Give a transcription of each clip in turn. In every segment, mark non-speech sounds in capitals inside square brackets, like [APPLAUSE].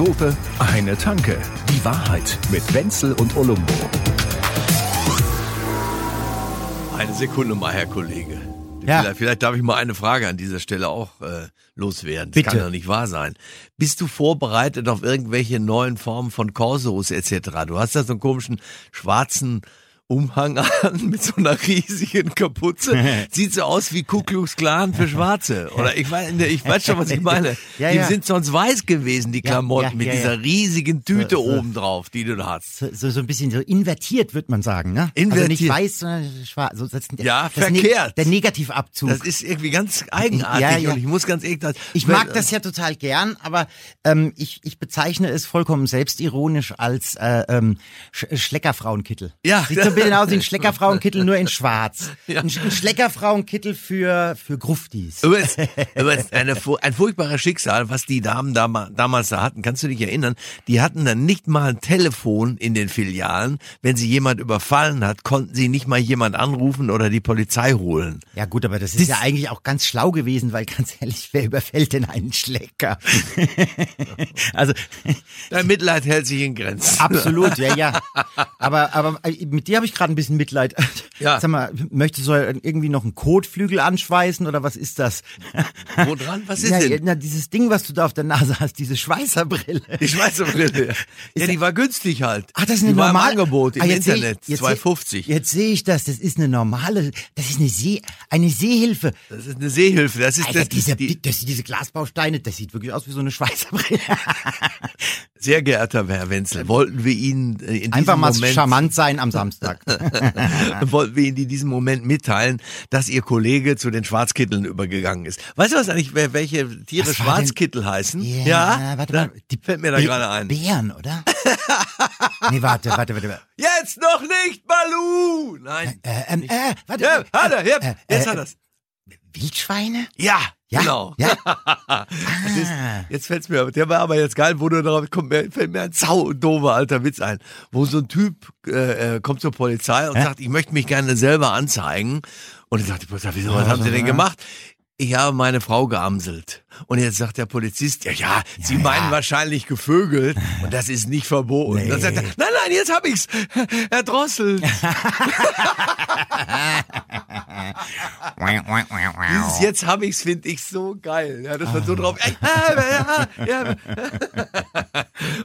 Dope, eine Tanke. Die Wahrheit mit Wenzel und Olumbo. Eine Sekunde mal, Herr Kollege. Ja. Vielleicht, vielleicht darf ich mal eine Frage an dieser Stelle auch äh, loswerden. Das Bitte. kann doch nicht wahr sein. Bist du vorbereitet auf irgendwelche neuen Formen von Korsos etc.? Du hast da so einen komischen schwarzen Umhang an [LAUGHS] mit so einer riesigen Kapuze. [LAUGHS] Sieht so aus wie Ku Klux Klan für Schwarze. Oder ich weiß, ich weiß schon, was ich meine. Ja, die ja. sind sonst weiß gewesen, die Klamotten, ja, mit dieser riesigen Tüte So, so. oben drauf, die du da hast. So, so, so ein bisschen so invertiert, würde man sagen, ne? Also nicht Invertiert. weiß, sondern schwarz. So, das, Ja, das verkehrt. der Negativabzug. Das ist irgendwie ganz eigenartig und ich muss ganz ehrlich ich mag das ja total gern, aber ähm, ich, ich bezeichne es vollkommen selbstironisch als äh, ähm, Sch Schleckerfrauenkittel. Ja. Sieht so ein bisschen aus wie ein [LAUGHS] Schleckerfrauenkittel, nur in schwarz. Ja. Ein, Sch- ein Schleckerfrauenkittel für, für Gruftis. Ist eine, ein furchtbares Schicksal, was die Damen dam damals da hatten. Kannst du dich erinnern? Die hatten dann nicht mal ein Telefon in den Filialen. Wenn sie jemand überfallen hat, konnten sie nicht mal jemand anrufen oder die Polizei holen. Ja gut, aber das ist ja eigentlich auch ganz schlau gewesen, weil ganz ehrlich, wer überfällt denn einen Schlecker? [LAUGHS] also Dein Mitleid hält sich in Grenzen. absolut, ja, ja. [LAUGHS] Aber, aber äh, mit dir habe ich gerade ein bisschen Mitleid. [LAUGHS] Ja. Sag mal, möchtest du irgendwie noch einen Kotflügel anschweißen oder was ist das? [LAUGHS] Wo dran? Was ist ja, denn? Na, dieses Ding, was du da auf der Nase hast, diese Schweißerbrille. Die Schweizer Brille. [LAUGHS] Ja, die war günstig halt. Ach, das ist eine die war im Angebot im Ah, ich- Internet. seh- 2,50. Jetzt sehe ich das. Das ist eine normale. Das ist eine See, eine Seehilfe. Das ist eine Seehilfe. Das ist Alter, das, diese, die, das, diese Glasbausteine, das sieht wirklich aus wie so eine Schweißerbrille. sehr geehrter Herr Wenzel, wollten wir Ihnen in diesem Einfach mal Moment charmant sein am Samstag. [LAUGHS] wollten wir Ihnen in diesem Moment mitteilen, dass Ihr Kollege zu den Schwarzkitteln übergegangen ist. Weißt du was eigentlich, welche Tiere Was Schwarzkittel heißen? Ja, warte mal. Die fällt mir da gerade ein. Bären, oder? [LAUGHS] nee, warte, warte, warte. warte. Jetzt noch nicht, Balu! Nein. Äh, ähm, äh, warte. Ja, hat er, ja, äh, jetzt äh, hat er's. Wildschweine? Ja, Ja, genau. Ja. [LAUGHS] Das ist, Ah. jetzt fällt's mir, der war aber jetzt geil, wo du darauf kommt, mir, fällt mir ein sau doofer alter Witz ein, wo so ein Typ äh, äh, kommt zur Polizei und Hä? sagt, ich möchte mich gerne selber anzeigen. Und die Polizei, wieso, was haben Sie denn gemacht? Ich habe meine Frau geamselt. Und jetzt sagt der Polizist, ja, ja, Sie meinen wahrscheinlich gevögelt [LAUGHS] und das ist nicht verboten. Dann sagt er, nein, nein, jetzt hab ich's. [LAUGHS] Herr Drossel. [LAUGHS] Dieses jetzt hab ich's finde ich so geil. Ja, das war so drauf. Ja, ja, ja.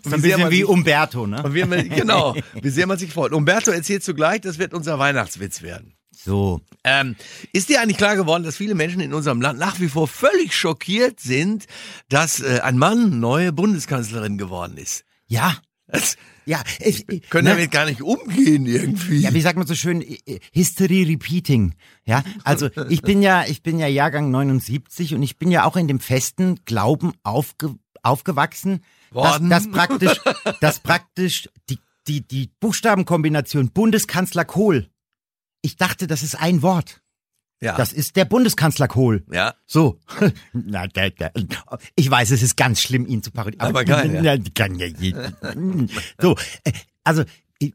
So ein bisschen man wie sich- Umberto, ne? wie man, genau, wie sehr man sich freut. Umberto erzählt zugleich, das wird unser Weihnachtswitz werden. So. Ähm, ist dir eigentlich klar geworden, dass viele Menschen in unserem Land nach wie vor völlig schockiert sind, dass äh, ein Mann neue Bundeskanzlerin geworden ist? Ja. Das Ja, ich, ich, können ne? damit gar nicht umgehen irgendwie. Ja, wie sagt man so schön, History Repeating. Ja, also ich bin ja, ich bin ja Jahrgang 79 und ich bin ja auch in dem festen Glauben aufge, aufgewachsen, dass, dass praktisch, dass praktisch die, die, die Buchstabenkombination Bundeskanzler Kohl. Ich dachte, das ist ein Wort. ja. Das ist der Bundeskanzler Kohl. ja. So. [LAUGHS] Na, da, da. Ich weiß, es ist ganz schlimm, ihn zu parodieren. Aber geil, ja. ja. [LAUGHS] Kann ja jeder. So, äh, also,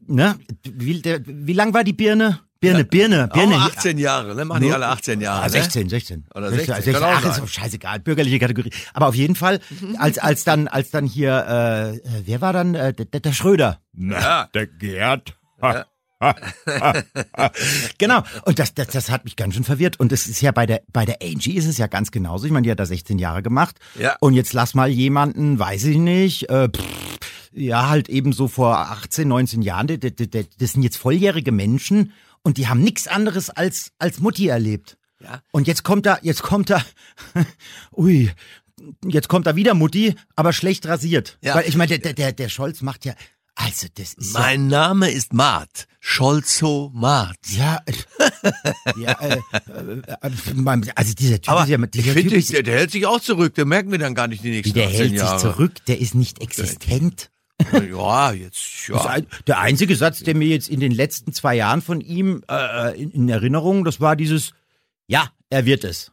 ne, wie, wie lang war die Birne? Birne, Birne, Birne. Auch 18 Jahre, ne? Machen die alle 18 Jahre. Ah, 16, 16. Oder 16, kann auch Ach, ist doch scheißegal, bürgerliche Kategorie. Aber auf jeden Fall, als, als dann, als dann hier, äh, äh, wer war dann, äh, der, der Schröder. Ja. der Gerd. [LAUGHS] genau. Und das, das, das hat mich ganz schön verwirrt. Und es ist ja bei der, bei der Angie ist es ja ganz genauso. Ich meine, die hat da 16 Jahre gemacht. Ja. Und jetzt lass mal jemanden, weiß ich nicht, äh, pff, ja, halt eben so vor 18, 19 Jahren, das, das, das sind jetzt volljährige Menschen und die haben nichts anderes als, als Mutti erlebt. Ja. Und jetzt kommt da, jetzt kommt da, [LAUGHS] ui, jetzt kommt da wieder Mutti, aber schlecht rasiert. Ja. Weil ich meine, der, der, der Scholz macht ja, also das ist ja, Mein Name ist Mart. Scholzo Mart. ja, äh, ja äh, äh, äh, also dieser Typ Aber ist ja, ich dieser finde, Typ ist, der, der hält sich auch zurück. Der merken wir dann gar nicht die nächsten der 18 hält sich Jahre. zurück, der ist nicht existent. Ja, jetzt, ja. ein, der einzige Satz, der mir jetzt in den letzten zwei Jahren von ihm äh, in, in Erinnerung, das war dieses, ja, er wird es.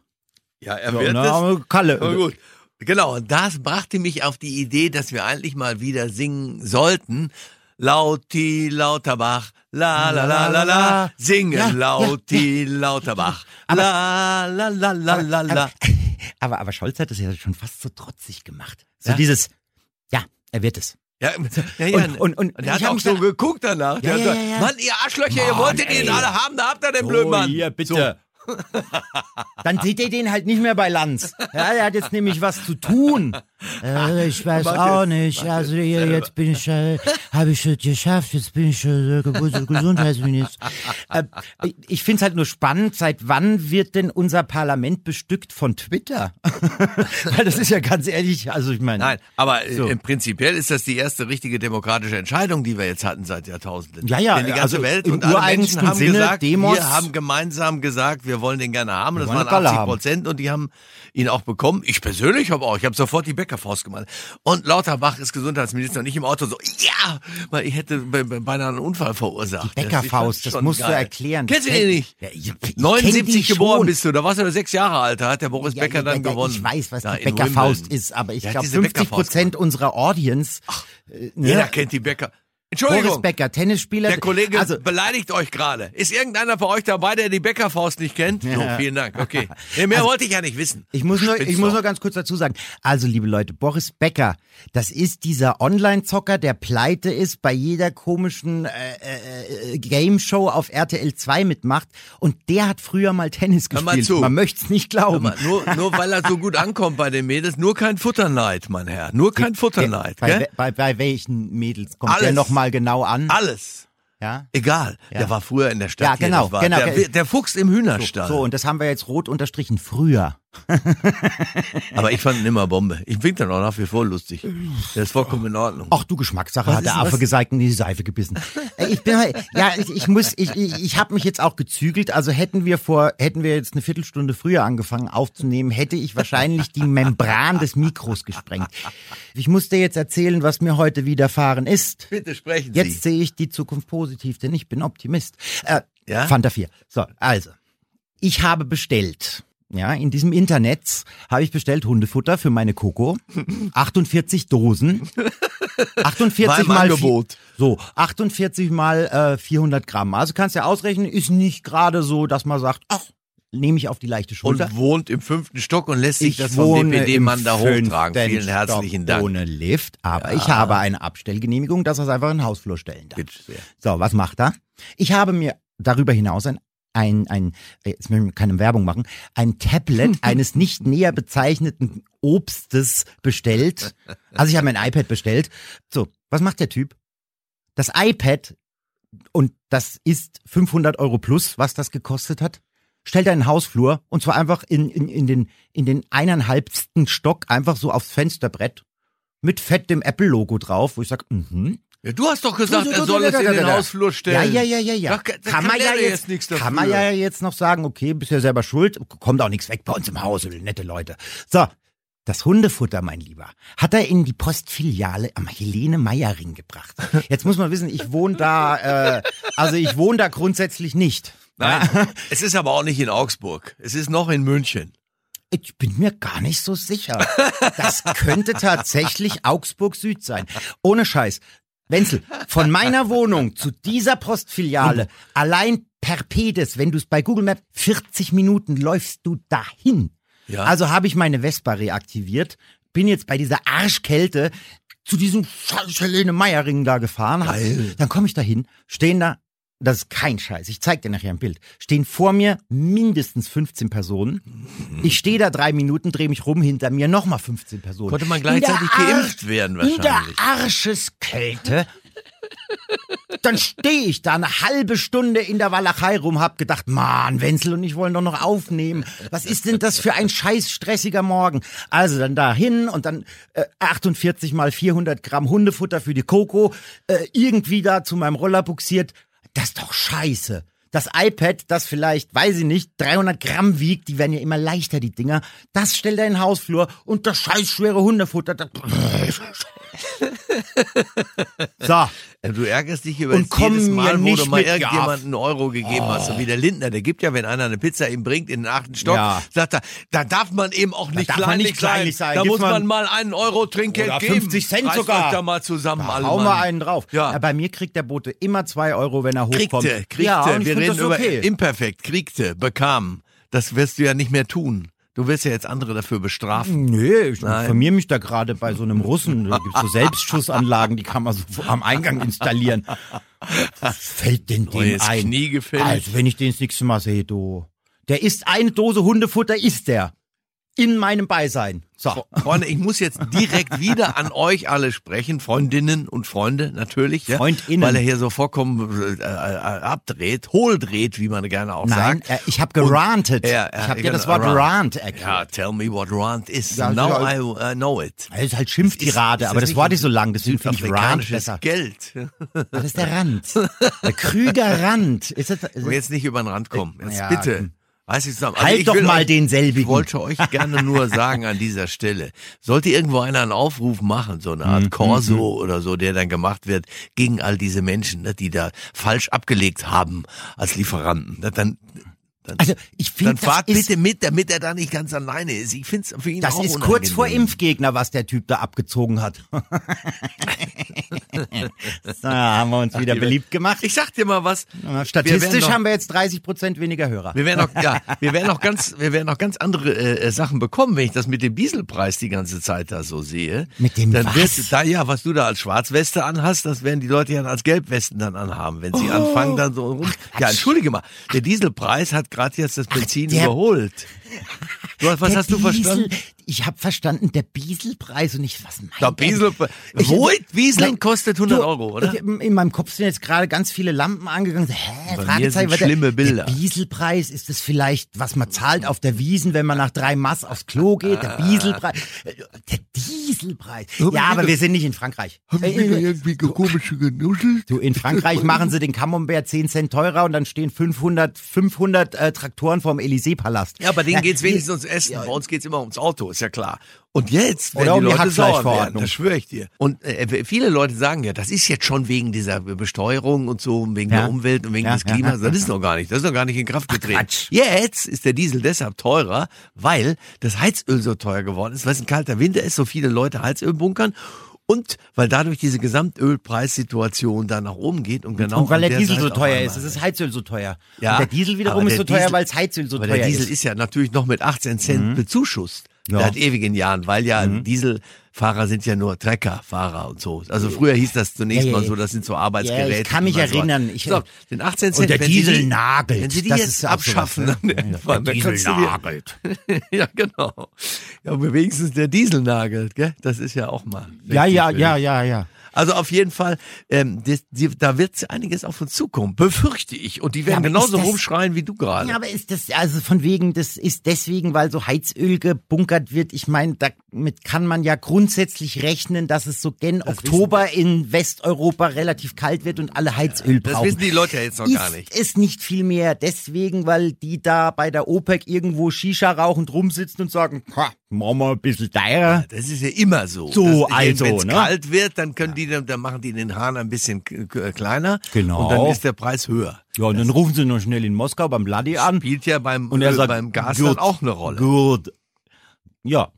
Ja, er So, wird na, es. Kalle. Aber gut. Genau, und das brachte mich auf die Idee, dass wir eigentlich mal wieder singen sollten. Lauti Lauterbach, la la la la la, singen Ja, ja, Lauti Lauterbach, Aber- la la la la la la. Aber, aber Scholz hat das ja schon fast so trotzig gemacht. So Ja? dieses, ja, Er wird es. Ja, ja, ja. Und- und- und der ich hat auch so geguckt danach. Der Ja, ja, ja, ja. Mann, ihr Arschlöcher, ihr Mann, wolltet ihn ey. alle haben, da habt ihr den blöden Mann. hier, bitte. Dann seht ihr den halt nicht mehr bei Lanz. Ja, er hat jetzt nämlich was zu tun. Äh, ich weiß auch nicht. Also jetzt hier, jetzt bin ich, äh, habe ich es geschafft. Jetzt bin ich äh, Gesundheitsminister. Äh, ich finde es halt nur spannend. Seit wann wird denn unser Parlament bestückt von Twitter? [LAUGHS] Weil das ist ja ganz ehrlich. Also ich meine. Nein, aber äh, So. im prinzipiell ist das die erste richtige demokratische Entscheidung, die wir jetzt hatten seit Jahrtausenden. Ja, ja, Denn die ganze also Welt und alle Menschen haben Sinne, gesagt, Demos- wir haben gemeinsam gesagt, wir wollen den gerne haben. Das waren eine Galle 80 haben. Prozent und die haben ihn auch bekommen. Ich persönlich habe auch, ich habe sofort die Bäckerfaust gemacht. Und Lauterbach ist Gesundheitsminister und ich im Auto so, ja, weil ich hätte be- be- beinahe einen Unfall verursacht. Die Bäckerfaust, das schon musst du geil. erklären. Kennst du den nicht? Ja, ich- ich kenn 79 die geboren schon. bist du, da warst du sechs Jahre alt, da hat der Boris Ja, Becker dann ja, gewonnen. Ich weiß, was Da die Bäckerfaust Wimbledon. ist, aber ich glaube, diese 50 Bäckerfaust Prozent unserer Audience. äh, ne? Jeder kennt die Bäcker. Entschuldigung. Boris Becker, Tennisspieler. Der Kollege also, beleidigt euch gerade. Ist irgendeiner von euch dabei, der die Bäckerfaust nicht kennt? Ja. vielen Dank. Okay. Nee, mehr wollte ich ja nicht wissen. ich muss nur, ich muss nur ganz kurz dazu sagen. Also, liebe Leute, Boris Becker, das ist dieser Online-Zocker, der pleite ist, bei jeder komischen äh, äh, äh, Game-Show auf RTL 2 mitmacht. Und der hat früher mal Tennis Hör mal gespielt. zu. Man möchte es nicht glauben. mal, nur, nur weil er so gut ankommt bei den Mädels, nur kein Futterneid, mein Herr. Nur kein Futterneid. bei, bei, bei welchen Mädels kommt der Alles. Nochmal genau an? Alles. Ja? Egal. Ja. Der war früher in der Stadt. Ja, genau, genau. Der, der Fuchs im Hühnerstall. So, und das haben wir jetzt rot unterstrichen. Früher. [LAUGHS] Aber ich fand ihn immer Bombe. Ich finde den auch nach wie vor lustig. Der ist vollkommen in Ordnung. Ach du Geschmackssache, Was hat der Affe was? gesagt und in die Seife gebissen. Äh, Ich bin halt, ja, ich, ich muss, ich, ich, ich habe mich jetzt auch gezügelt. Also hätten wir vor, hätten wir jetzt eine Viertelstunde früher angefangen aufzunehmen, hätte ich wahrscheinlich die Membran des Mikros gesprengt. Ich muss dir jetzt erzählen, was mir heute widerfahren ist. Bitte sprechen Sie. Jetzt sehe ich die Zukunft positiv, denn ich bin Optimist. Äh, Ja? Fanta 4. So, also. Ich habe bestellt. Ja, in diesem Internet habe ich bestellt Hundefutter für meine Coco. 48 Dosen. 48 War im mal Angebot. so 48 mal äh, 400 Gramm. Also kannst du ja ausrechnen, ist nicht gerade so, dass man sagt, ach, nehme ich auf die leichte Schulter. Und wohnt im fünften Stock und lässt sich ich das vom DPD-Mann da hochtragen. Vielen herzlichen Stock Dank. Ohne Lift, aber ich habe eine Abstellgenehmigung, dass er es einfach in den Hausflur stellen darf. Bitte sehr. So, was macht er? Ich habe mir darüber hinaus ein ein, ein, äh, jetzt möchte ich keine Werbung machen, ein Tablet [LAUGHS] eines nicht näher bezeichneten Obstes bestellt. Also ich habe mir ein iPad bestellt. So, was macht der Typ? Das iPad, und das ist 500 Euro plus, was das gekostet hat, stellt er in den Hausflur und zwar einfach in, in, in den, in den eineinhalbsten Stock einfach so aufs Fensterbrett mit fett dem Apple-Logo drauf, wo ich sag, mhm. Ja, du hast doch gesagt, Du, du, er du, soll du, es in den. Hausflur Ja, stellen. ja, ja, ja, ja. Da, da kann, man ja jetzt, nichts dafür. Kann man ja jetzt noch sagen, okay, bist ja selber schuld, kommt auch nichts weg bei uns im Haus, nette Leute. So, das Hundefutter, mein Lieber, hat er in die Postfiliale am Helene Meiering gebracht. [LAUGHS] Jetzt muss man wissen, ich wohne da, äh, also ich wohne da grundsätzlich nicht. Nein, [LAUGHS] es ist aber auch nicht in Augsburg. Es ist noch in München. Ich bin mir gar nicht so sicher. Das könnte tatsächlich Augsburg Süd sein. Ohne Scheiß. Wenzel, von meiner Wohnung zu dieser Postfiliale, allein per Pedes, wenn du es bei Google Maps, 40 Minuten läufst du dahin. Ja. Also habe ich meine Vespa reaktiviert, bin jetzt bei dieser Arschkälte zu diesem scheiß Helene Meiering da gefahren. Geil. Dann komme ich da hin, stehen da, das ist kein Scheiß, ich zeig dir nachher ein Bild, stehen vor mir mindestens 15 Personen. Ich stehe da drei Minuten, drehe mich rum, hinter mir nochmal 15 Personen. Konnte man gleichzeitig geimpft werden In der wahrscheinlich. Arscheskälte. Dann stehe ich da eine halbe Stunde in der Walachei rum, hab gedacht, Mann, Wenzel und ich wollen doch noch aufnehmen. Was ist denn das für ein scheiß stressiger Morgen? Also dann da hin und dann äh, 48 mal 400 Gramm Hundefutter für die Coco, äh, irgendwie da zu meinem Roller buxiert. Das ist doch scheiße. Das iPad, das vielleicht, weiß ich nicht, 300 Gramm wiegt, die werden ja immer leichter, die Dinger, das stellt er in den Hausflur und das scheiß schwere Hundefutter, das [LAUGHS] [LAUGHS] so, Äh, Du ärgerst dich über Und jedes Mal, wo du mal ja. einen Euro gegeben hast. So wie der Lindner, der gibt ja, wenn einer eine Pizza ihm bringt in den achten Stock, Ja. sagt er, da darf man eben auch nicht, kleinlich, nicht kleinlich sein. Da Gibt's muss man mal- einen Euro Trinkgeld Oder geben. 50 Cent Reißt sogar. da mal zusammen, alle hau mal einen drauf. Ja. bei mir kriegt der Bote immer zwei Euro, wenn er hochkommt. Kriegte, kriegte. Ja, Wir reden das über okay. imperfekt, kriegte, bekam. Das wirst du ja nicht mehr tun. Du wirst ja jetzt andere dafür bestrafen. Nee, ich Nein. informiere mich da gerade bei so einem Russen. Da gibt's so Selbstschussanlagen, die kann man so am Eingang installieren. Was fällt denn dem ein? Knie gefällt. Also, wenn ich den das nächste Mal sehe, du. Der isst eine Dose Hundefutter, isst der. In meinem Beisein. So. Freunde, ich muss jetzt direkt wieder an euch alle sprechen, Freundinnen und Freunde natürlich, ja, Freundinnen. weil er hier so vollkommen äh, äh, abdreht, hohldreht, wie man gerne auch Nein, sagt. äh, ich habe gerantet. Und- Ja, ja, ich habe genau, das Wort rant. erklärt. Ja, tell me what rant is. Ja, Now ja. I uh, know it. Das ist halt Schimpftirade, Ist- ist aber das Wort ist so lang, deswegen finde ich rant besser. Geld. Das ist der Rand. Der Krüger Rand. Ist das, Und jetzt nicht über den Rand kommen. Jetzt Ja, bitte. Weiß ich zusammen. Also Halt ich doch mal euch, denselbigen. Ich wollte euch gerne nur [LAUGHS] sagen an dieser Stelle, sollte irgendwo einer einen Aufruf machen, so eine Mhm, Art Corso oder so, der dann gemacht wird gegen all diese Menschen, ne, die da falsch abgelegt haben als Lieferanten, ne, dann, dann, Also ich finde, dann fahrt bitte mit, damit er da nicht ganz alleine ist. Ich finde es für ihn das auch ist kurz vor. Impfgegner, was der Typ da abgezogen hat. [LAUGHS] da haben wir uns wieder beliebt gemacht. Ich sag dir mal was. Statistisch wir haben wir jetzt 30 Prozent weniger Hörer. Wir werden noch, ja, [LAUGHS] wir werden noch ganz, wir werden noch ganz andere äh, äh, Sachen bekommen, wenn ich das mit dem Dieselpreis die ganze Zeit da so sehe. Mit dem dann was? Wird, da ja, was du da als Schwarzweste anhast, das werden die Leute ja als Gelbwesten dann anhaben, wenn sie anfangen dann so rum. Ja, entschuldige mal, der Dieselpreis hat gerade jetzt das Benzin der- überholt. [LAUGHS] Du, was hast du Diesel- verstanden? Ich habe verstanden, der Dieselpreis und ich, was meint Der er? Diesel, Ich- Wo Wieseln Nein, kostet 100 du, Euro, oder? In meinem Kopf sind jetzt gerade ganz viele Lampen angegangen. Hä, Bei mir Fragezeichen, der- schlimme Bilder. Der Dieselpreis, ist das vielleicht, was man zahlt auf der Wiesen, wenn man nach drei Mass aufs Klo geht? Der Dieselpreis. Äh, Der Dieselpreis. Ja, aber wir sind nicht in Frankreich. Äh, äh, irgendwie komische genuschelt? Du, in Frankreich [LAUGHS] machen sie den Camembert 10 Cent teurer und dann stehen 500, 500 äh, Traktoren vorm Élysée-Palast. Ja, bei denen geht's wenigstens ums Essen. Bei uns geht's immer ums Auto, ist ja klar. Und jetzt Oder werden um die die Leute sauer werden, das schwöre ich dir. Und äh, viele Leute sagen ja, das ist jetzt schon wegen dieser Besteuerung und so, wegen Ja. der Umwelt und wegen Ja, des Klimas. ja, Das ist noch gar nicht, das ist noch gar nicht in Kraft getreten. Quatsch. Jetzt ist der Diesel deshalb teurer, weil das Heizöl so teuer geworden ist, weil es ein kalter Winter ist, so viele Leute Heizöl bunkern. Und weil dadurch diese Gesamtölpreissituation da nach oben geht und genau und weil an der Diesel so teuer ist, es ist Heizöl so teuer. Ja, und der Diesel wiederum ist der so teuer, Diesel- weil das Heizöl so aber teuer der Diesel ist. ist ja natürlich noch mit 18 Cent bezuschusst. Ja. Mhm. Seit ewigen Jahren, weil ja Dieselfahrer sind ja nur Treckerfahrer und so. Also früher hieß das zunächst Ja, ja, mal ja. so, das sind so Ja, Arbeitsgeräte. ich kann mich erinnern. Ich- so, den 18 Cent, Und der Diesel die, nagelt. Wenn Sie die Das jetzt abschaffen, sowas, ne? dann, Ja, der Diesel nagelt. [LAUGHS] ja, genau. Ja, wenigstens der Diesel nagelt, gell? Das ist ja auch mal. Ja, ja, ja, ja, ja. Also auf jeden Fall, ähm, das, die, da wird einiges auf uns zukommen, befürchte ich. Und die werden aber genauso ist das- rumschreien wie du gerade. Ja, aber ist das, also von wegen, das ist deswegen, weil so Heizöl gebunkert wird. Ich meine, damit kann man ja grundsätzlich rechnen, dass es so gen Oktober in Westeuropa relativ kalt wird und alle Heizöl das brauchen. wissen die Leute ja jetzt noch ist gar nicht. es nicht viel mehr deswegen, weil die da bei der OPEC irgendwo Shisha rauchend rumsitzen und sagen, ha, machen wir ein bisschen teurer. Das ist ja immer so. So, das, also, Wenn es ne? kalt wird, dann können die, dann, machen die den Hahn ein bisschen kleiner. Genau. Und dann ist der Preis höher. Ja, und dann rufen sie noch schnell in Moskau beim Vladi an. Spielt ja beim, Und er sagt, beim Gas gut, dann auch eine Rolle. Gut. Ja.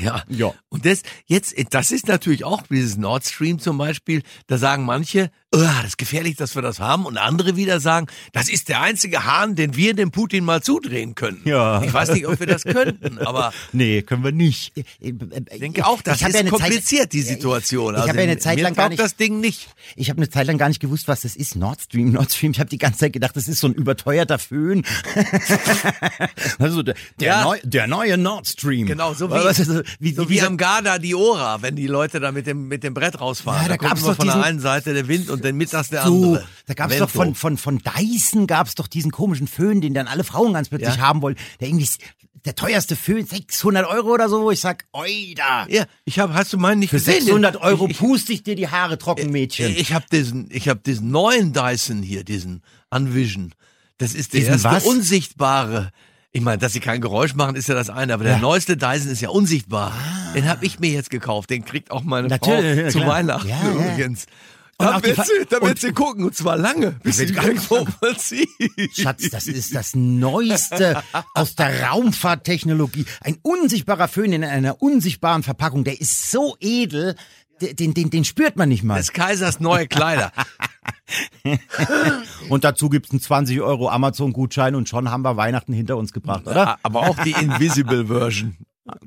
Ja. Ja. Und das, jetzt, das ist natürlich auch dieses Nord Stream zum Beispiel, da sagen manche, oh, das ist gefährlich, dass wir das haben. Und andere wieder sagen, das ist der einzige Hahn, den wir dem Putin mal zudrehen können. Ja. Ich weiß nicht, ob wir das könnten, aber [LAUGHS] Nee, können wir nicht. Ich ich denke auch, das ist kompliziert, die Situation. Ich, ich Also habe ja eine Zeit mir lang gar nicht. das Ding nicht. Ich habe eine Zeit lang gar nicht gewusst, was das ist. Nord Stream, Nord Stream. Ich habe die ganze Zeit gedacht, das ist so ein überteuerter Föhn. [LAUGHS] also der, der, Ja. neu, der neue Nord Stream. Genau, so wie, das? wie, so wie, wie am Garda di Ora, wenn die Leute da mit dem, mit dem Brett rausfahren. Ja, da da kommt immer von der diesen- einen Seite der Wind und dann mittags der so, andere. da gab es doch von, von, von Dyson gab es doch diesen komischen Föhn, den dann alle Frauen ganz plötzlich Ja. haben wollen. Der irgendwie ist- der teuerste Föhn, 600 Euro oder so, wo ich sag, oida. Ja, ich habe, hast du meinen nicht Für gesehen? 600 Euro Ich, ich, puste ich dir die Haare trocken, Mädchen. ich habe diesen, ich habe diesen neuen Dyson hier, diesen Unvision. Das ist der Diesen erste was? unsichtbare. Ich meine, dass sie kein Geräusch machen, ist ja das eine, aber der Ja. neueste Dyson ist ja unsichtbar. Den habe ich mir jetzt gekauft. Den kriegt auch meine Natürlich, Frau ja, zu. Weihnachten ja. übrigens. Und Da auch die wird, sie, da wird sie gucken und zwar lange, bis sie irgendwo [LAUGHS] mal sieht. Schatz, das ist das Neueste aus der Raumfahrttechnologie. Ein unsichtbarer Föhn in einer unsichtbaren Verpackung, der ist so edel, den, den, den spürt man nicht mal. Des Kaisers neue Kleider. [LAUGHS] Und dazu gibt's einen 20 Euro Amazon-Gutschein und schon haben wir Weihnachten hinter uns gebracht, oder? Aber auch die Invisible Version.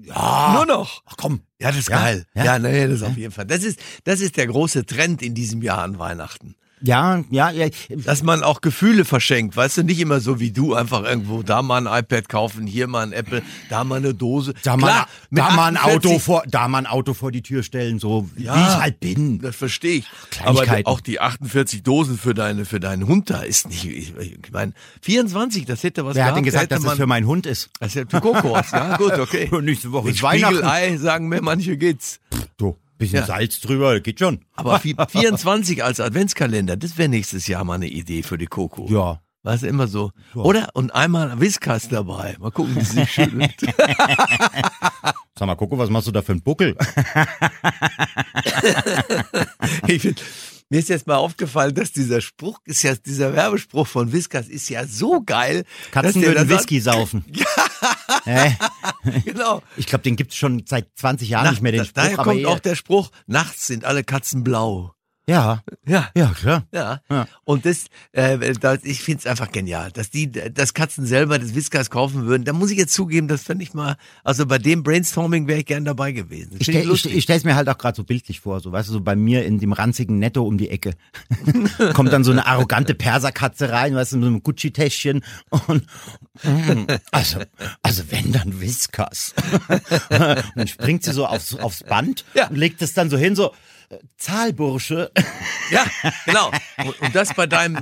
Ja. Nur noch. Ach komm. Ja, das ist Ja, geil. ja. Ja, nee, das auf jeden Fall. Das ist, das ist der große Trend in diesem Jahr an Weihnachten. Ja, ja, ja. Dass man auch Gefühle verschenkt, weißt du, nicht immer so wie du, einfach irgendwo da mal ein iPad kaufen, hier mal ein Apple, da mal eine Dose. Da mal, Klar, mit da mal ein 48 Auto vor, da mal ein Auto vor die Tür stellen, so Ja. wie ich halt bin. Das verstehe ich. Aber auch die 48 Dosen für deine, für deinen Hund da ist nicht, ich, ich meine, 24, das hätte was Wer hat gehabt, denn gesagt, dass man, das für meinen Hund ist? das hätte Kokos, ja, gut, okay. [LAUGHS] Und nächste Woche ist Weihnachten. Spiegelei, sagen mir manche geht's. So, bisschen Ja. Salz drüber, geht schon. Aber vi- 24 [LAUGHS] als Adventskalender, das wäre nächstes Jahr mal eine Idee für die Coco. Ja. Weißt du, immer so. Oder? Und einmal Whiskas dabei. Mal gucken, wie sie sich schüttelt. [LAUGHS] [LAUGHS] Sag mal, Coco, was machst du da für einen Buckel? ich find, mir ist jetzt mal aufgefallen, dass dieser Spruch ist ja, dieser Werbespruch von Whiskas ist ja so geil. Katzen würden Whisky saufen. [LAUGHS] Äh, Sagt, genau. ich glaube, den gibt's schon seit 20 Jahren nicht mehr, den Spruch. Daher kommt auch der Spruch, nachts sind alle Katzen blau. Ja, Ja. ja, klar. Ja. Ja. Und das, äh, das ich finde es einfach genial, dass die, dass Katzen selber das Whiskas kaufen würden. Da muss ich jetzt zugeben, das fände ich mal, also bei dem Brainstorming wäre ich gern dabei gewesen. Das Ich, stell, ich, ich stelle es mir halt auch gerade so bildlich vor, so weißt du, so bei mir in dem ranzigen Netto um die Ecke [LAUGHS] kommt dann so eine arrogante Perserkatze rein, weißt du, mit einem Gucci-Täschchen und mm, also, also wenn dann Whiskas. [LAUGHS] und dann springt sie so aufs, aufs Band Ja. und legt es dann so hin, so Zahlbursche. Ja, genau. Und, und das bei deinem,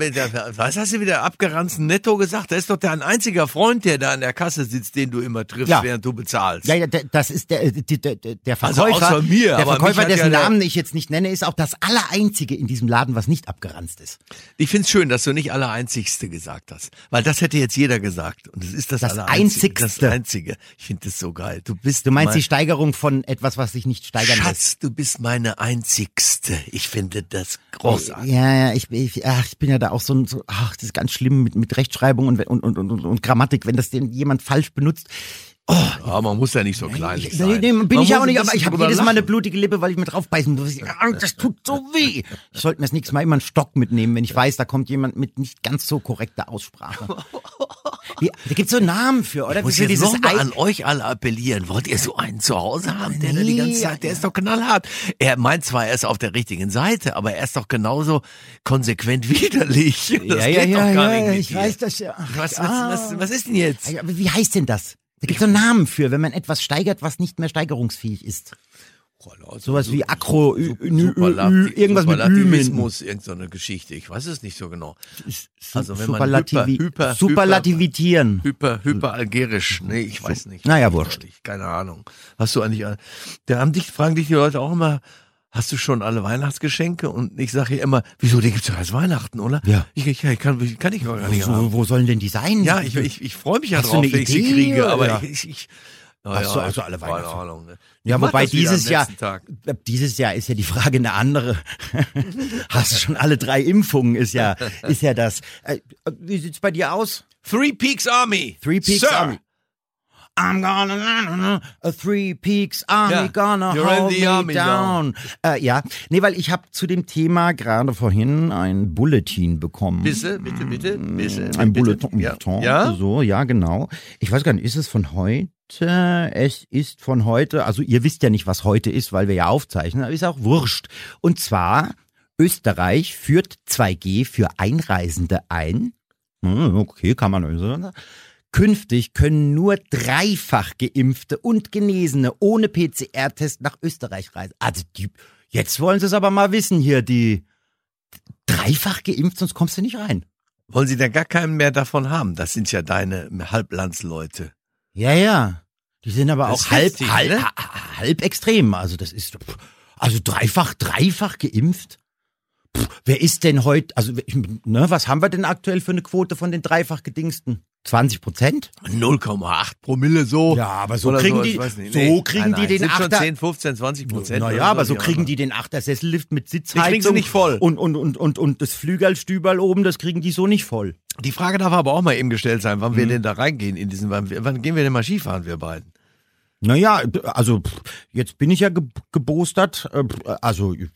was hast du wieder abgeranzten Netto gesagt? Da ist doch dein einziger Freund, der da an der Kasse sitzt, den du immer triffst, Ja. während du bezahlst. Ja, ja, das ist der, der, der, der Also Verkäufer. außer mir, der Verkäufer, dessen ja Namen ich jetzt nicht nenne, ist auch das Allereinzige in diesem Laden, was nicht abgeranzt ist. Ich find's schön, dass du nicht aller Einzigste gesagt hast. Weil das hätte jetzt jeder gesagt. Und es ist das, Das Allereinzige. Das Einzigste. Einzige. Ich finde das so geil. Du bist Du meinst mein, die Steigerung von etwas, was sich nicht steigern lässt? Schatz, du bist meine Einzigste. Ich finde das großartig. Ja, ja, ich, ich, ach, ich bin ja da auch so, ein- so ach, das ist ganz schlimm mit, mit Rechtschreibung und, und, und, und, und Grammatik, wenn das denn jemand falsch benutzt. Aber man muss ja nicht so kleinlich Ich, sein. nee, nee, bin Man ich ja auch nicht, aber ich habe jedes Mal eine blutige Lippe, weil ich mir draufbeißen muss. Das tut so weh. Ich sollte mir das nächste Mal immer einen Stock mitnehmen, wenn ich weiß, da kommt jemand mit nicht ganz so korrekter Aussprache. [LAUGHS] [LAUGHS] Wie, da gibt's so Namen für, oder? Ich muss jetzt dieses noch mal Ei- an euch alle appellieren. Wollt ihr so einen zu Hause haben, der da die Nee. ganze Zeit, der ist doch knallhart. Er meint zwar, er ist auf der richtigen Seite, aber er ist doch genauso konsequent [LAUGHS] widerlich. Das ja, ja, geht ja, doch gar ja, ich dir. weiß das ja. Was, was, ah. was, was ist denn jetzt? Aber wie heißt denn das? Da gibt's so Namen für, wenn man etwas steigert, was nicht mehr steigerungsfähig ist. Sowas wie Akro, irgendwas mit Ü. Superlativismus, irgendeine Geschichte. Ich weiß es nicht so genau. Also wenn man hyper, hyper, Superlativitieren. Hyper, hyperalgerisch. Nee, ich weiß nicht. Naja, wurscht. Keine Ahnung. Hast du eigentlich, da haben dich, fragen dich die Leute auch immer, hast du schon alle Weihnachtsgeschenke? Und ich sage ja immer, wieso, die gibt's doch erst Weihnachten, oder? Ja. Ich, ich, ich kann, kann ich gar nicht haben. Wo, wo sollen denn die sein? Ja, ich, ich, ich freue mich ja Hast drauf, wenn ich sie kriege, aber ich, ich, ich na Ach so, ja, also alle keine Weihnachten. Ahnung. Ne? Ja, wobei dieses Jahr, Tag. dieses Jahr ist ja die Frage eine andere. [LAUGHS] Hast du schon alle drei Impfungen? Ist ja, [LAUGHS] ist ja das. Äh, Wie sieht's bei dir aus? Three Peaks Army. Three Peaks Sir. Army. I'm gonna, na, na, a Three Peaks Army Ja, gonna hold me army down. Äh, ja, nee, weil ich habe zu dem Thema gerade vorhin ein Bulletin bekommen. Bitte, bitte, bitte, bitte. Ein bitte. Bulletin. Ja. Ja? So, ja, genau. Ich weiß gar nicht, ist es von heute? Es ist von heute, also ihr wisst ja nicht, was heute ist, weil wir ja aufzeichnen, aber ist auch wurscht. Und zwar, Österreich führt 2G für Einreisende ein. Hm, Okay, kann man. Künftig können nur dreifach geimpfte und Genesene ohne PCR-Test nach Österreich reisen. Also die, jetzt wollen sie es aber mal wissen hier, die dreifach geimpft, sonst kommst du nicht rein. Wollen Sie denn gar keinen mehr davon haben? Das sind ja deine Halblandsleute. Ja, ja. Die sind aber Das auch halb, heftig, halb, ne? ha- halb extrem. Also das ist, also dreifach, dreifach geimpft. Pff, wer ist denn heute, also ne, was haben wir denn aktuell für eine Quote von den dreifach gedingsten? 20 Prozent? 0,8 Promille so. Ja, aber so Oder kriegen so, die- nicht. so Nee. kriegen nein, die nein, den sind schon Achter- 10, 15, 20 Prozent. Naja, aber so kriegen die den Achtersessellift mit kriegen Sitzheizung. sie nicht voll. Und, und, und, und, und das Flügelstüberl oben, das kriegen die so nicht voll. Die Frage darf aber auch mal eben gestellt sein, wann Mhm. wir denn da reingehen in diesen, wann, wann gehen wir denn mal Skifahren, wir beiden? Naja, also jetzt bin ich ja ge gebostert. äh, Also äh,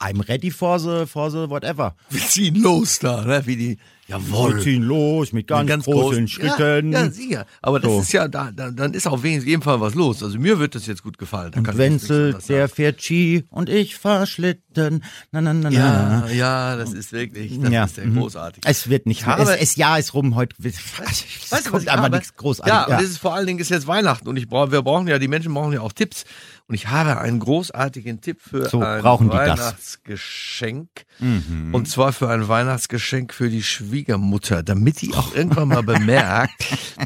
I'm ready for the, for the whatever. Wir ziehen los da, ne? Wie die. Jawohl. Wir ziehen los mit ganz, großen Schritten. Ja, ja, sicher. Aber das So. ist ja, da, da, dann ist auf jeden Fall was los. Also mir wird das jetzt gut gefallen. Da nichts Wenzel, der fährt Ski und ich fahr Schlitten. Na, na, na, na. Ja, ja, das ist wirklich, das Ja, ist sehr mhm. großartig. Es wird nicht, habe- es, es Jahr ist rum heute. Es du, was kommt einfach nichts großartig. Ja, und es ist vor allen Dingen ist jetzt Weihnachten und ich brauche, wir brauchen ja, die Menschen brauchen ja auch Tipps. Und ich habe einen großartigen Tipp für So, ein brauchen die das? Mhm. Weihnachtsgeschenk. Und zwar für ein Weihnachtsgeschenk für die Schwiegermutter, damit die auch irgendwann mal [LAUGHS] bemerkt,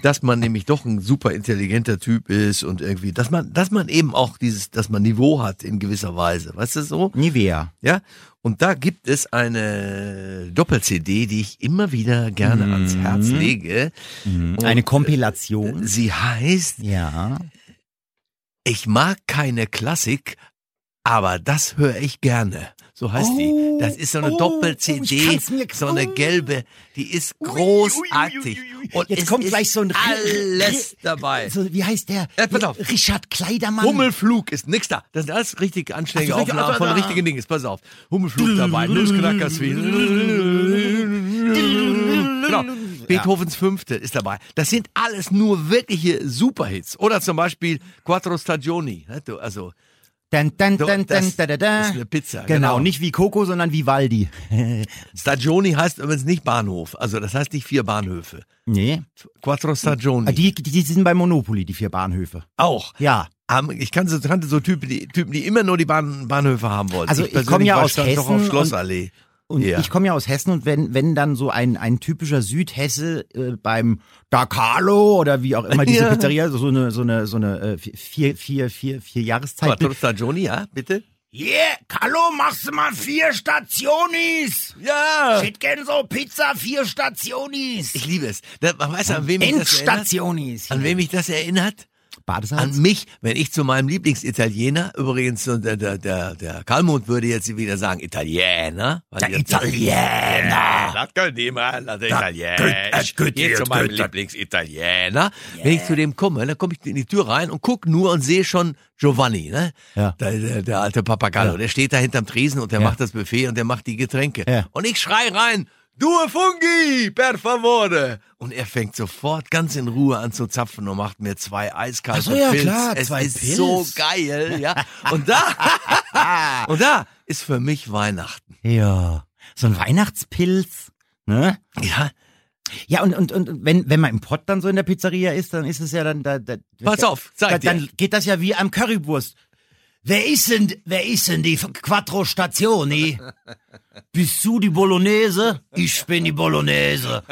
dass man nämlich doch ein super intelligenter Typ ist und irgendwie, dass man, dass man eben auch dieses, dass man Niveau hat in gewisser Weise. Weißt du so? Nivea. Ja, und da gibt es eine Doppel-CD, die ich immer wieder gerne ans Herz lege. Und Eine Kompilation. Sie heißt Ja. Ich mag keine Klassik, aber das höre ich gerne. So heißt Oh, die. Das ist so eine oh, Doppel-CD, so eine gelbe. Die ist großartig. ui, ui, ui. Und Jetzt kommt gleich so ein alles dabei. So, wie heißt der? Ja, pass auf. Richard Kleidermann. Hummelflug ist nix da. Das sind alles richtig anständige Ach, so, richtig- Aufnahmen von also, richtigen Dingen. Pass auf. Hummelflug dabei, Nussknacker Genau. Beethovens Fünfte ist dabei. Das sind alles nur wirkliche Superhits. Oder zum Beispiel Quattro Stagioni. ne, Also, Dun, dun, dun, das da, da, da. ist eine Pizza, Genau, genau. nicht wie Coco, sondern wie Waldi. [LAUGHS] Stagioni heißt übrigens nicht Bahnhof. Also, das heißt nicht vier Bahnhöfe. nee. Quattro Stagioni. Die, die, die sind bei Monopoly, die vier Bahnhöfe. auch. Ja. Ich kannte so, kannte so Typen, die, Typen, die immer nur die Bahn, Bahnhöfe haben wollten. Also, ich persönlich komme ja aus stand doch auf Hessen Schlossallee. Und Ja. ich komme ja aus Hessen und wenn, wenn dann so ein, ein typischer Südhesse äh, beim Da Carlo oder wie auch immer diese Ja. Pizzeria, so eine, so eine, so eine äh, vier, vier, vier, vier Jahreszeit. Quattro Stagioni, ja, bitte? Yeah, Carlo, machst du mal vier Stationis? Ja! Ich hätte gern so Pizza, vier Stationis. Ich liebe es. Da, man weiß, an wem mich das erinnert? An wem mich das erinnert? Badesalz? An mich, wenn ich zu meinem Lieblingsitaliener, übrigens, der, der, der, der Karlmund würde jetzt wieder sagen, Italiener. Der Italiener. Das können die mal, das Italiener. äh, gut, Hier zu meinem. Lieblingsitaliener. Wenn ich zu dem komme, dann komme ich in die Tür rein und guck nur und sehe schon Giovanni, ne? Ja. Der, der, der alte Papagallo. Ja. Der steht da hinterm Tresen und der Ja. macht das Buffet und der macht die Getränke. Ja. Und ich schrei rein, Due Fungi, per favore. Und er fängt sofort ganz in Ruhe an zu zapfen und macht mir zwei eiskalte so, ja, Pilz. klar, es ist Pilz. so geil, ja. [LAUGHS] Und da, [LAUGHS] und da ist für mich Weihnachten. Ja, so ein Weihnachtspilz, ne? Ja, Ja, und, und, und wenn, wenn man im Pott dann so in der Pizzeria ist, dann ist es ja dann, da, da, Pass auf, da, zeig dir. dann geht das ja wie am Currywurst. Wer ist denn, wer ist denn die Quattro Stationi? Bist du die Bolognese? Ich bin die Bolognese.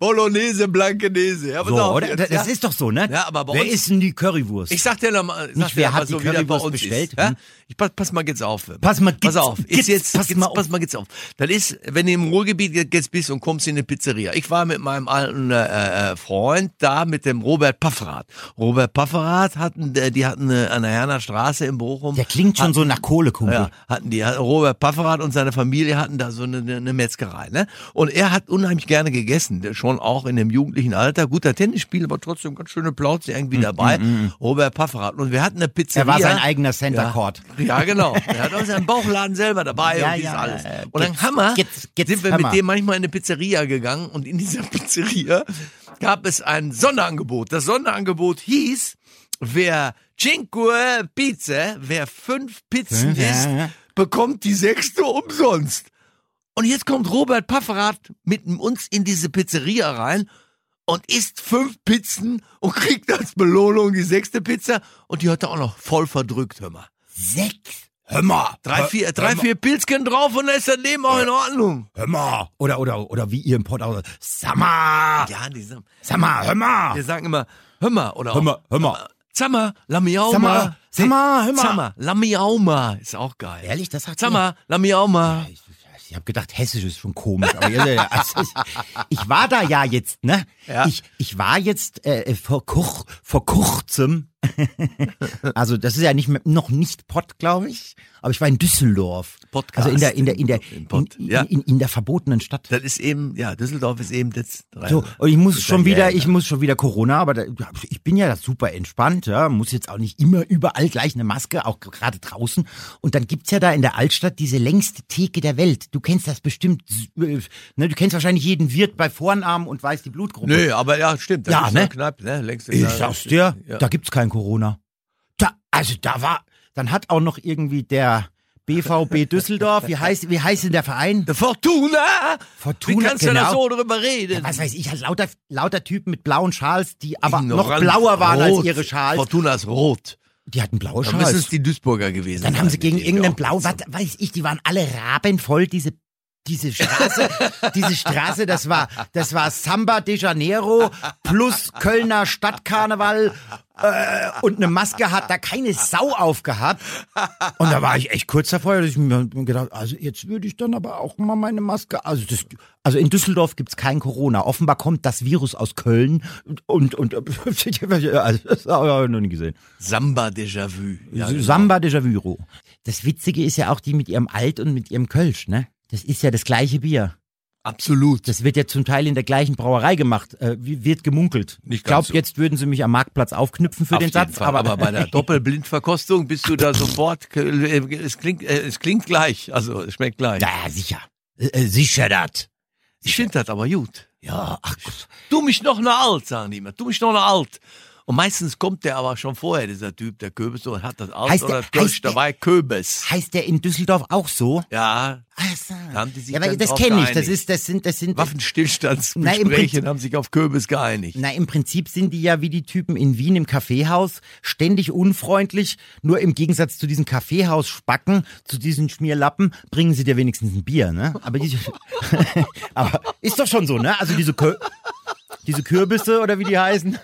Bolognese, Blankenese. Ja, So, auf oder? jetzt, Das ja. ist doch so, ne? Ja, aber bei wer uns- ist denn die Currywurst? Ich sag dir noch mal, sag Nicht, wer hat so, die Currywurst bestellt? Ist, ja? Hm? Ich pass, pass mal jetzt auf. Pass mal pass auf. Ist jetzt- pass jetzt, mal auf. pass mal jetzt auf. Das ist, wenn du im Ruhrgebiet jetzt bist und kommst in eine Pizzeria. Ich war mit meinem alten äh, äh, Freund da mit dem Robert Pafferath. Robert Pafferath hatten, äh, die hatten äh, an der Herner Straße in Bochum. der klingt schon so nach Kohlekumpel. Ja, hatten die, Robert Pafferath und seine Familie hatten da so eine, eine Metzgerei, ne? Und er hat unheimlich gerne gegessen, der schon auch in dem jugendlichen Alter. Guter Tennisspiel, aber trotzdem ganz schöne Plauze irgendwie dabei. Robert Pafferath. Und wir hatten eine Pizzeria. Mm, Er war sein eigener Center ja. Court. [LAUGHS] Ja, genau. [LAUGHS] Er hat auch seinen Bauchladen selber dabei Ja, und ja, alles. äh, Und dann wir, geht's- geht's sind wir Hammer. mit dem manchmal in eine Pizzeria gegangen und in dieser [LAUGHS] Pizzeria gab es ein Sonderangebot. Das Sonderangebot hieß, wer Cinque Pizze, wer fünf Pizzen Ja, isst, ja. bekommt die sechste umsonst. Und jetzt kommt Robert Pafferath mit uns in diese Pizzeria rein und isst fünf Pizzen und [LAUGHS] kriegt als Belohnung die sechste Pizza und die hat er auch noch voll verdrückt, hör mal. Sechs. Hör mal. Drei, vier, drei, vier Pilzchen drauf und dann ist das Leben auch in Ordnung. Hör mal. Oder, oder, oder wie ihr im Pott auch. Sag mal. Ja, die sagen, Sag mal, hör mal. wir sagen immer, hör mal, oder Hör mal, auch, hör mal. Zammer, la miauma. Sag mal, sag mal, hör mal. Zammer, la miauma. Ist auch geil. Ehrlich, das sagt Zammer, la miauma. Ich, ich habe gedacht, Hessisch ist schon komisch. Aber also ich, ich war da ja jetzt, ne? Ja. Ich, ich war jetzt äh, vor, kur, vor kurzem [LAUGHS] Also das ist ja nicht mehr, noch nicht Pott, glaube ich. Aber ich war in Düsseldorf. Podcast. Also in der in der in der [LAUGHS] in, Pott, in, ja. in, in der verbotenen Stadt. Das ist eben, ja, Düsseldorf ist eben das. So, und ich muss das ist schon wieder, ich muss schon wieder Corona, aber da, ich bin ja super entspannt, ja, muss jetzt auch nicht immer überall gleich eine Maske, auch gerade draußen. Und dann gibt's ja da in der Altstadt diese längste Theke der Welt. Du kennst das bestimmt, äh, ne, du kennst wahrscheinlich jeden Wirt bei Vornamen und weißt die Blutgruppe. Nö, aber ja, stimmt. Da Ja, gibt's ne? Kneipe, ne? Längst Ich sag's dir, Ja. da gibt's kein Corona. Da, also da war, dann hat auch noch irgendwie der BVB [LAUGHS] Düsseldorf, wie heißt, wie heißt denn der Verein? Der Fortuna! Fortuna, Wie kannst du da genau. so drüber reden? Ja, was weiß ich, halt lauter, lauter Typen mit blauen Schals, die aber noch Ignorant. blauer waren Rot. als ihre Schals. Fortuna ist rot. Die hatten blaue Dann müssen es Schals. die Duisburger gewesen Dann haben sie gegen irgendeinen Blau, was weiß ich, die waren alle rabenvoll, diese diese Straße, diese Straße, das war, das war Samba de Janeiro plus Kölner Stadtkarneval äh, und eine Maske hat da keine Sau aufgehabt. Und da war ich echt kurz davor, dass ich mir gedacht, also jetzt würde ich dann aber auch mal meine Maske, also das, also in Düsseldorf gibt's kein Corona. Offenbar kommt das Virus aus Köln und, und, [LAUGHS] also das habe ich noch nie gesehen. Samba Déjà-vu. Ja, genau. Samba de Javuro. Das Witzige ist ja auch die mit ihrem Alt und mit ihrem Kölsch, ne? Das ist ja das gleiche Bier. Absolut. Das wird ja zum Teil in der gleichen Brauerei gemacht, äh, wird gemunkelt. Nicht ich glaube, so. jetzt würden sie mich am Marktplatz aufknüpfen für Auf den Satz, Fall. aber, aber bei der [LAUGHS] Doppelblindverkostung bist du da sofort, äh, es klingt, äh, es klingt gleich, also es schmeckt gleich. ja, sicher. Äh, äh, sicher das. Ich finde das aber gut. Ja, ach Gott. Du mich noch ne alt, sagen die immer. Du mich noch ne alt. Und meistens kommt der aber schon vorher, dieser Typ, der Köbis, und hat das alt Heißt oder der- heißt der- dabei, Köbis. Heißt der in Düsseldorf auch so? Ja, so. Da haben die sich ja, aber das kenne ich. Das ist, das sind, das sind. Waffenstillstandsgespräche haben sich auf Köbis geeinigt. Na, im Prinzip sind die ja wie die Typen in Wien im Kaffeehaus, ständig unfreundlich, nur im Gegensatz zu diesen Kaffeehausspacken, zu diesen Schmierlappen, bringen sie dir wenigstens ein Bier, ne? Aber diese, [LAUGHS] aber ist doch schon so, ne? Also diese, Kö diese Kürbisse oder wie die heißen.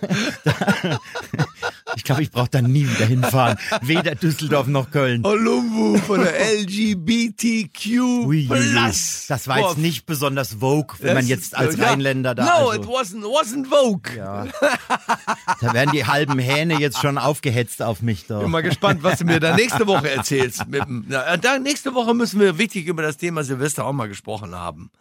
ich glaube, ich brauche da nie wieder hinfahren. Weder Düsseldorf noch Köln. Olumbu von der LGBTQ Ui. Plus. Das war jetzt nicht besonders Vogue, wenn man das jetzt ist- als ja. Rheinländer da. No, also, it wasn't, wasn't Vogue. ja. Da werden die halben Hähne jetzt schon aufgehetzt auf mich da. Bin mal gespannt, was du mir da nächste Woche erzählst. Mit, na, da, nächste Woche müssen wir wichtig über das Thema Silvester auch mal gesprochen haben.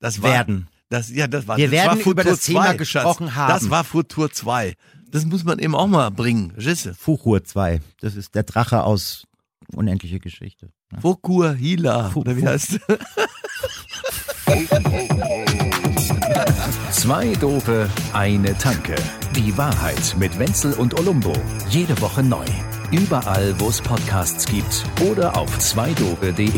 Das war, Werden. Das, ja, das war, Wir das werden war Futur über das Thema 2, gesprochen Schatz. haben. Das war Futur 2. Das muss man eben auch mal bringen. Gisse. Fuchur 2. Das ist der Drache aus Unendliche Geschichte. Ja. Fukur Hila. Fu- Oder wie heißt [LAUGHS] Zwei Dope, eine Tanke. Die Wahrheit mit Wenzel und Olumbo. Jede Woche neu. Überall, wo es Podcasts gibt oder auf zweidope.de.